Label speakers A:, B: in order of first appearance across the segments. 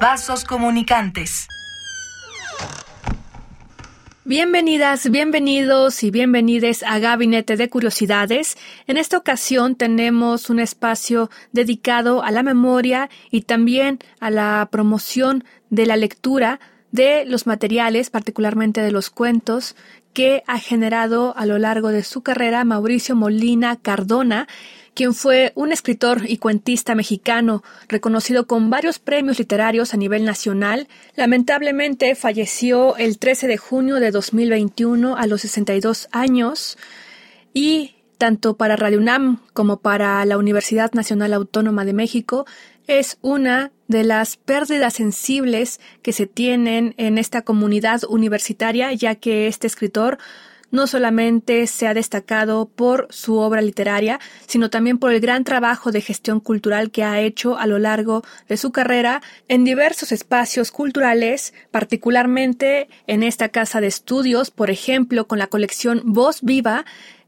A: Vasos comunicantes.
B: Bienvenidas, bienvenidos y bienvenides a Gabinete de Curiosidades. En esta ocasión tenemos un espacio dedicado a la memoria y también a la promoción de la lectura de los materiales, particularmente de los cuentos, que ha generado a lo largo de su carrera Mauricio Molina Cardona, quien fue un escritor y cuentista mexicano reconocido con varios premios literarios a nivel nacional. Lamentablemente falleció el 13 de junio de 2021 a los 62 años y tanto para Radio UNAM como para la Universidad Nacional Autónoma de México es una de las pérdidas sensibles que se tienen en esta comunidad universitaria, ya que este escritor no solamente se ha destacado por su obra literaria, sino también por el gran trabajo de gestión cultural que ha hecho a lo largo de su carrera en diversos espacios culturales, particularmente en esta casa de estudios, por ejemplo, con la colección Voz Viva,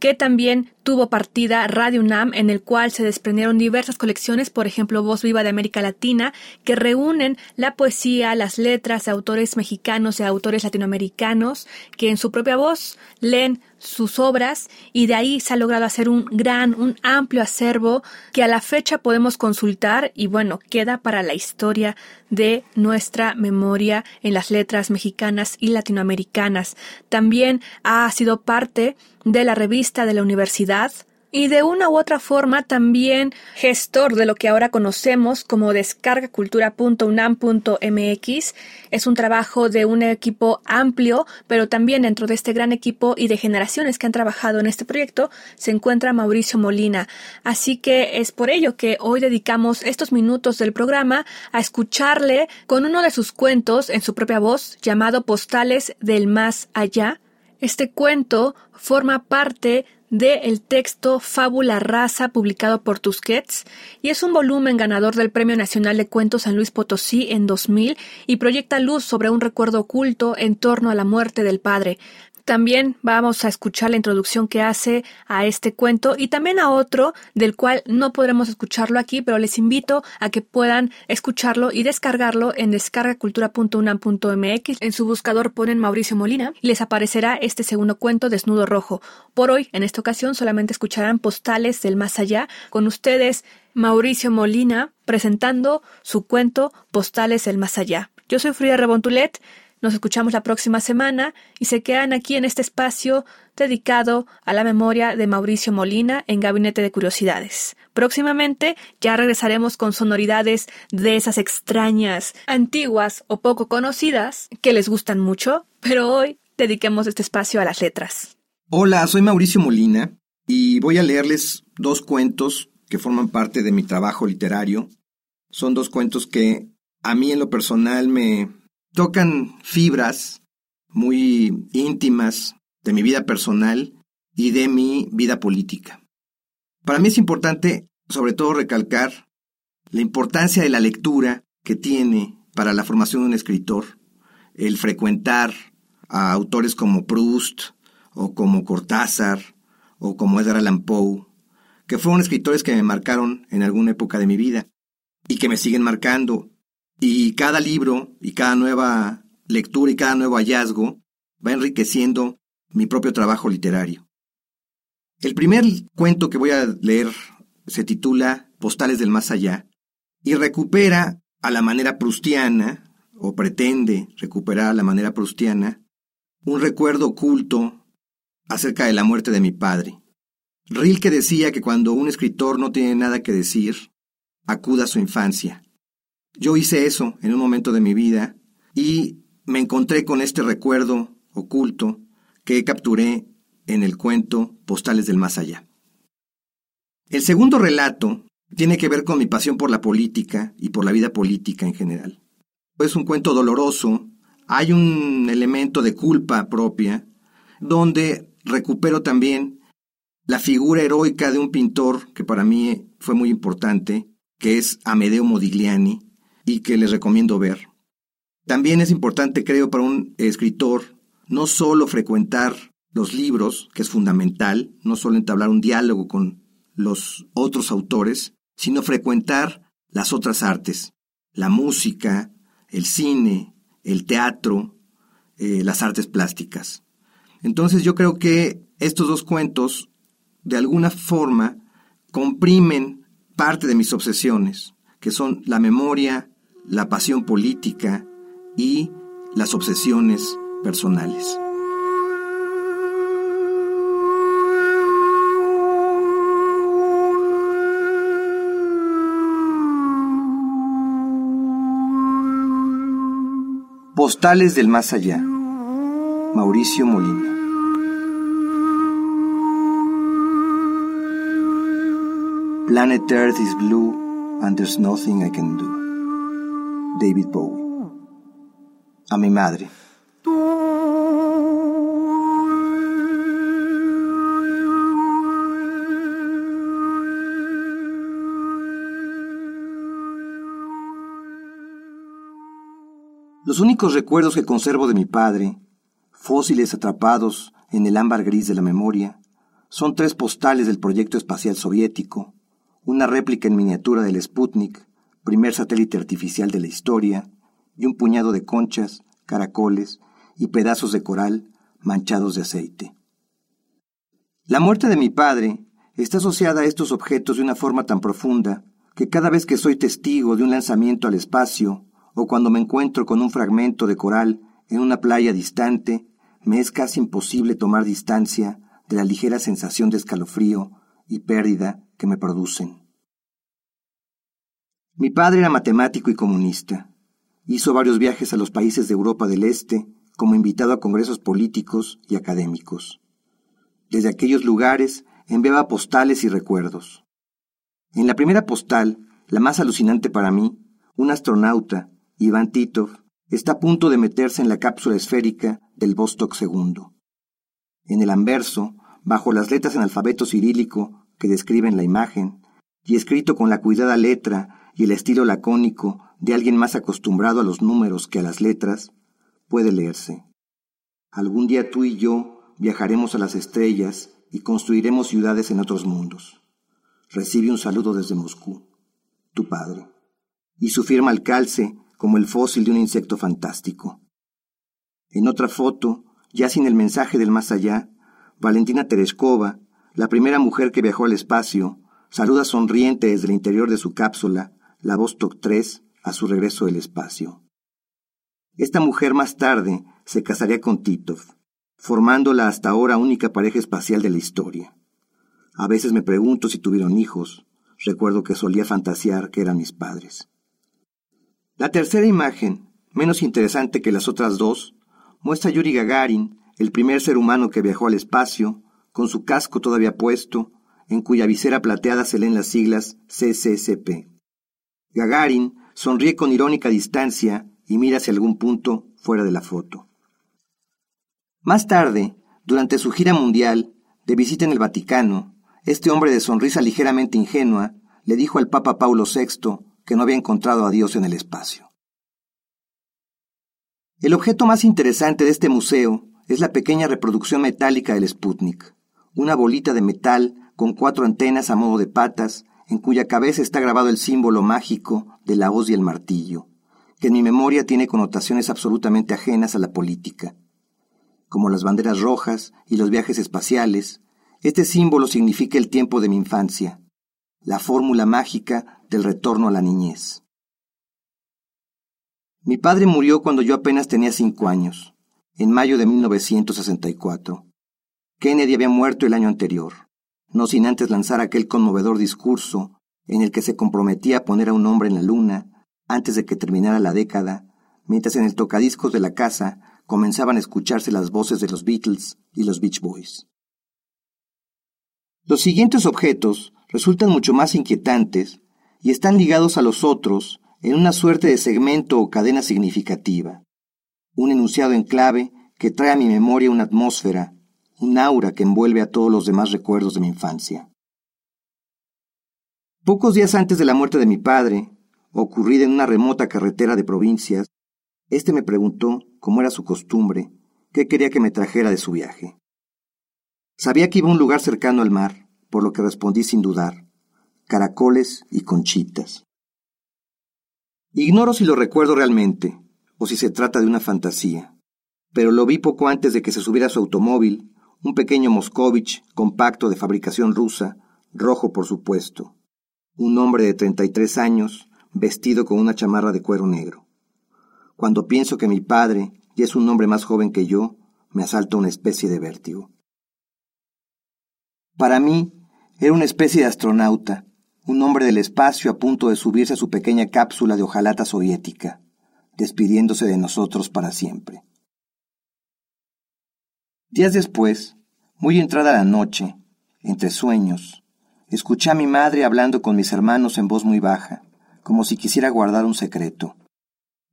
B: que también tuvo partida Radio UNAM, en el cual se desprendieron diversas colecciones, por ejemplo, Voz Viva de América Latina, que reúnen la poesía, las letras de autores mexicanos y autores latinoamericanos, que en su propia voz leen sus obras y de ahí se ha logrado hacer un gran, un amplio acervo que a la fecha podemos consultar y bueno, queda para la historia de nuestra memoria en las letras mexicanas y latinoamericanas. También ha sido parte de la revista de la universidad y de una u otra forma también gestor de lo que ahora conocemos como descargacultura.unam.mx. Es un trabajo de un equipo amplio, pero también dentro de este gran equipo y de generaciones que han trabajado en este proyecto se encuentra Mauricio Molina. Así que es por ello que hoy dedicamos estos minutos del programa a escucharle con uno de sus cuentos en su propia voz llamado Postales del Más Allá. Este cuento forma parte del texto Fábula Raza publicado por Tusquets y es un volumen ganador del Premio Nacional de Cuentos San Luis Potosí en 2000 y proyecta luz sobre un recuerdo oculto en torno a la muerte del padre. También vamos a escuchar la introducción que hace a este cuento y también a otro del cual no podremos escucharlo aquí, pero les invito a que puedan escucharlo y descargarlo en descargacultura.unam.mx. En su buscador ponen Mauricio Molina y les aparecerá este segundo cuento Desnudo Rojo. Por hoy, en esta ocasión, solamente escucharán postales del más allá con ustedes Mauricio Molina presentando su cuento Postales del más allá. Yo soy Frida Rebontulet. Nos escuchamos la próxima semana y se quedan aquí en este espacio dedicado a la memoria de Mauricio Molina en Gabinete de Curiosidades. Próximamente ya regresaremos con sonoridades de esas extrañas, antiguas o poco conocidas que les gustan mucho, pero hoy dediquemos este espacio a las letras.
C: Hola, soy Mauricio Molina y voy a leerles dos cuentos que forman parte de mi trabajo literario. Son dos cuentos que a mí en lo personal me tocan fibras muy íntimas de mi vida personal y de mi vida política. Para mí es importante, sobre todo, recalcar la importancia de la lectura que tiene para la formación de un escritor, el frecuentar a autores como Proust o como Cortázar o como Edgar Allan Poe, que fueron escritores que me marcaron en alguna época de mi vida y que me siguen marcando y cada libro y cada nueva lectura y cada nuevo hallazgo va enriqueciendo mi propio trabajo literario. El primer cuento que voy a leer se titula Postales del Más Allá y recupera a la manera prustiana, o pretende recuperar a la manera prustiana, un recuerdo oculto acerca de la muerte de mi padre. Rilke decía que cuando un escritor no tiene nada que decir, acuda a su infancia. Yo hice eso en un momento de mi vida y me encontré con este recuerdo oculto que capturé en el cuento Postales del Más Allá. El segundo relato tiene que ver con mi pasión por la política y por la vida política en general. es un cuento doloroso, hay un elemento de culpa propia, donde recupero también la figura heroica de un pintor que para mí fue muy importante, que es Amedeo Modigliani, y que les recomiendo ver. También es importante, creo, para un escritor no solo frecuentar los libros, que es fundamental, no solo entablar un diálogo con los otros autores, sino frecuentar las otras artes, la música, el cine, el teatro, eh, las artes plásticas. Entonces yo creo que estos dos cuentos, de alguna forma, comprimen parte de mis obsesiones, que son la memoria, la pasión política y las obsesiones personales. Postales del Más Allá. Mauricio Molina. Planet Earth is blue and there's nothing I can do. David Bowie. A mi madre. Los únicos recuerdos que conservo de mi padre, fósiles atrapados en el ámbar gris de la memoria, son tres postales del proyecto espacial soviético, una réplica en miniatura del Sputnik, primer satélite artificial de la historia, y un puñado de conchas, caracoles y pedazos de coral manchados de aceite. La muerte de mi padre está asociada a estos objetos de una forma tan profunda que cada vez que soy testigo de un lanzamiento al espacio o cuando me encuentro con un fragmento de coral en una playa distante, me es casi imposible tomar distancia de la ligera sensación de escalofrío y pérdida que me producen. Mi padre era matemático y comunista. Hizo varios viajes a los países de Europa del Este como invitado a congresos políticos y académicos. Desde aquellos lugares enviaba postales y recuerdos. En la primera postal, la más alucinante para mí, un astronauta, Iván Titov, está a punto de meterse en la cápsula esférica del Vostok II. En el anverso, bajo las letras en alfabeto cirílico que describen la imagen, y escrito con la cuidada letra y el estilo lacónico de alguien más acostumbrado a los números que a las letras, puede leerse. Algún día tú y yo viajaremos a las estrellas y construiremos ciudades en otros mundos. Recibe un saludo desde Moscú, tu padre. Y su firma al calce como el fósil de un insecto fantástico. En otra foto, ya sin el mensaje del más allá, Valentina Tereskova, la primera mujer que viajó al espacio, saluda sonriente desde el interior de su cápsula, la Vostok 3, a su regreso del espacio. Esta mujer más tarde se casaría con Titov, formando la hasta ahora única pareja espacial de la historia. A veces me pregunto si tuvieron hijos. Recuerdo que solía fantasear que eran mis padres. La tercera imagen, menos interesante que las otras dos, muestra a Yuri Gagarin, el primer ser humano que viajó al espacio, con su casco todavía puesto, en cuya visera plateada se leen las siglas CCCP. Gagarin sonríe con irónica distancia y mira hacia algún punto fuera de la foto. Más tarde, durante su gira mundial, de visita en el Vaticano, este hombre de sonrisa ligeramente ingenua le dijo al Papa Paulo VI que no había encontrado a Dios en el espacio. El objeto más interesante de este museo es la pequeña reproducción metálica del Sputnik, una bolita de metal con cuatro antenas a modo de patas, en cuya cabeza está grabado el símbolo mágico de la hoz y el martillo, que en mi memoria tiene connotaciones absolutamente ajenas a la política. Como las banderas rojas y los viajes espaciales, este símbolo significa el tiempo de mi infancia, la fórmula mágica del retorno a la niñez. Mi padre murió cuando yo apenas tenía cinco años, en mayo de 1964. Kennedy había muerto el año anterior, no sin antes lanzar aquel conmovedor discurso en el que se comprometía a poner a un hombre en la luna antes de que terminara la década, mientras en el tocadiscos de la casa comenzaban a escucharse las voces de los Beatles y los Beach Boys. Los siguientes objetos resultan mucho más inquietantes y están ligados a los otros en una suerte de segmento o cadena significativa, un enunciado en clave que trae a mi memoria una atmósfera, un aura que envuelve a todos los demás recuerdos de mi infancia. Pocos días antes de la muerte de mi padre, ocurrida en una remota carretera de provincias, éste me preguntó, como era su costumbre, qué quería que me trajera de su viaje. Sabía que iba a un lugar cercano al mar, por lo que respondí sin dudar, caracoles y conchitas. Ignoro si lo recuerdo realmente, o si se trata de una fantasía, pero lo vi poco antes de que se subiera a su automóvil, un pequeño Moscovich compacto de fabricación rusa, rojo por supuesto, un hombre de treinta y tres años, vestido con una chamarra de cuero negro. Cuando pienso que mi padre ya es un hombre más joven que yo, me asalta una especie de vértigo. Para mí, era una especie de astronauta, un hombre del espacio a punto de subirse a su pequeña cápsula de hojalata soviética, despidiéndose de nosotros para siempre. Días después, muy entrada la noche, entre sueños, escuché a mi madre hablando con mis hermanos en voz muy baja, como si quisiera guardar un secreto.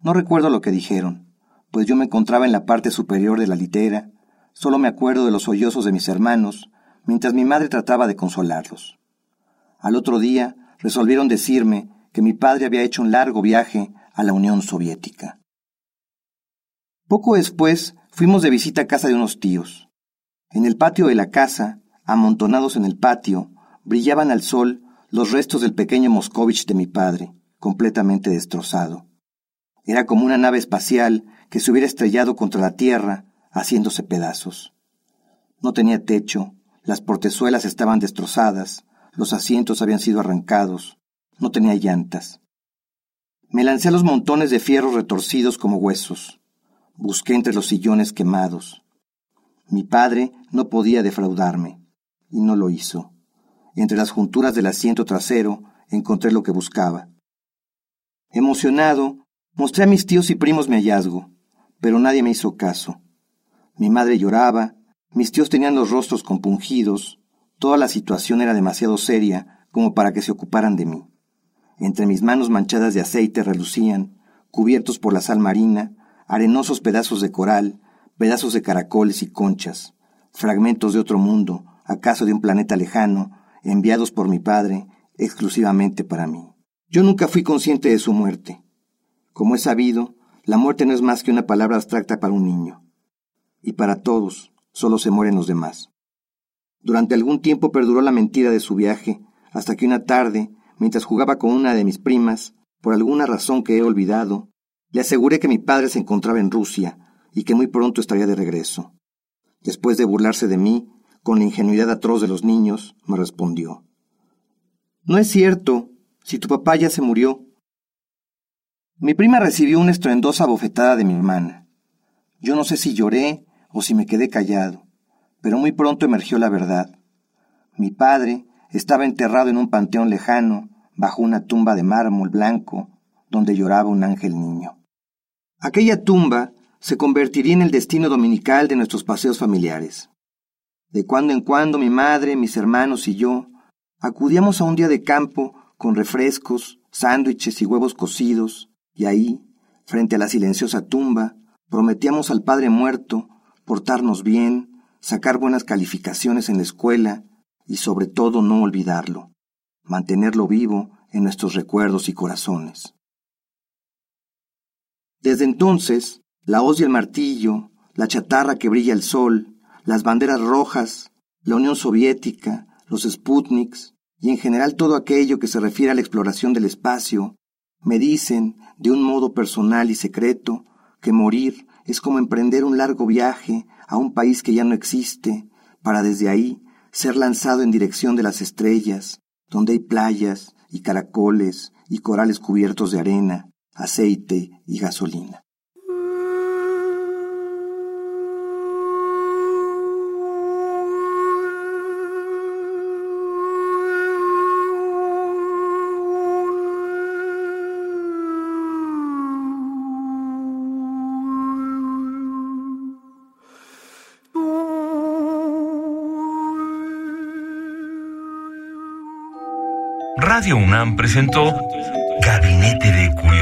C: No recuerdo lo que dijeron, pues yo me encontraba en la parte superior de la litera, solo me acuerdo de los sollozos de mis hermanos, mientras mi madre trataba de consolarlos. Al otro día resolvieron decirme que mi padre había hecho un largo viaje a la Unión Soviética. Poco después Fuimos de visita a casa de unos tíos. En el patio de la casa, amontonados en el patio, brillaban al sol los restos del pequeño Moscovich de mi padre, completamente destrozado. Era como una nave espacial que se hubiera estrellado contra la tierra, haciéndose pedazos. No tenía techo, las portezuelas estaban destrozadas, los asientos habían sido arrancados, no tenía llantas. Me lancé a los montones de fierros retorcidos como huesos. Busqué entre los sillones quemados. Mi padre no podía defraudarme, y no lo hizo. Entre las junturas del asiento trasero encontré lo que buscaba. Emocionado, mostré a mis tíos y primos mi hallazgo, pero nadie me hizo caso. Mi madre lloraba, mis tíos tenían los rostros compungidos, toda la situación era demasiado seria como para que se ocuparan de mí. Entre mis manos manchadas de aceite relucían, cubiertos por la sal marina, arenosos pedazos de coral, pedazos de caracoles y conchas, fragmentos de otro mundo, acaso de un planeta lejano, enviados por mi padre exclusivamente para mí. Yo nunca fui consciente de su muerte. Como he sabido, la muerte no es más que una palabra abstracta para un niño. Y para todos, solo se mueren los demás. Durante algún tiempo perduró la mentira de su viaje, hasta que una tarde, mientras jugaba con una de mis primas, por alguna razón que he olvidado, le aseguré que mi padre se encontraba en Rusia y que muy pronto estaría de regreso. Después de burlarse de mí, con la ingenuidad atroz de los niños, me respondió. No es cierto, si tu papá ya se murió. Mi prima recibió una estruendosa bofetada de mi hermana. Yo no sé si lloré o si me quedé callado, pero muy pronto emergió la verdad. Mi padre estaba enterrado en un panteón lejano, bajo una tumba de mármol blanco, donde lloraba un ángel niño. Aquella tumba se convertiría en el destino dominical de nuestros paseos familiares. De cuando en cuando mi madre, mis hermanos y yo acudíamos a un día de campo con refrescos, sándwiches y huevos cocidos, y ahí, frente a la silenciosa tumba, prometíamos al Padre muerto portarnos bien, sacar buenas calificaciones en la escuela y sobre todo no olvidarlo, mantenerlo vivo en nuestros recuerdos y corazones. Desde entonces, la hoz y el martillo, la chatarra que brilla el sol, las banderas rojas, la Unión Soviética, los Sputniks y en general todo aquello que se refiere a la exploración del espacio, me dicen, de un modo personal y secreto, que morir es como emprender un largo viaje a un país que ya no existe, para desde ahí ser lanzado en dirección de las estrellas, donde hay playas y caracoles y corales cubiertos de arena, aceite y gasolina.
D: Radio UNAM presentó Gabinete de